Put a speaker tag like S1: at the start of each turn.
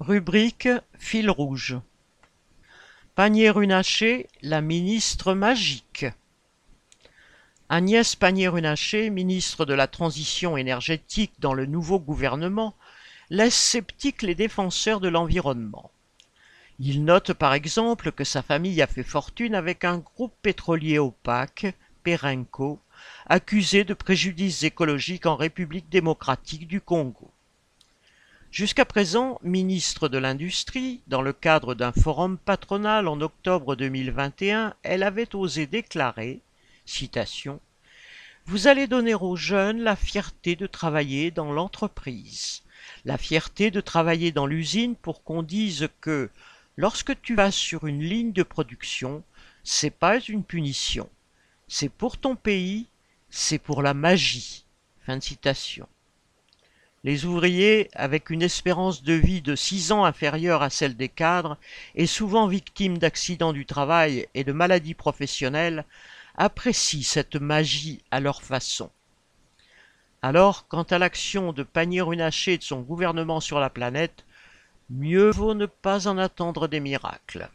S1: Rubrique Fil rouge. Pannier-Runacher, la ministre magique. Agnès Pannier-Runacher, ministre de la Transition énergétique dans le nouveau gouvernement, laisse sceptiques les défenseurs de l'environnement. Il note par exemple que sa famille a fait fortune avec un groupe pétrolier opaque, Perenco, accusé de préjudices écologiques en République démocratique du Congo. Jusqu'à présent ministre de l'Industrie, dans le cadre d'un forum patronal en octobre 2021, elle avait osé déclarer, citation, Vous allez donner aux jeunes la fierté de travailler dans l'entreprise, la fierté de travailler dans l'usine pour qu'on dise que lorsque tu vas sur une ligne de production, c'est pas une punition, c'est pour ton pays, c'est pour la magie. Fin de citation. Les ouvriers, avec une espérance de vie de six ans inférieure à celle des cadres, et souvent victimes d'accidents du travail et de maladies professionnelles, apprécient cette magie à leur façon. Alors, quant à l'action de Pannier-Runacher et de son gouvernement sur la planète, mieux vaut ne pas en attendre des miracles.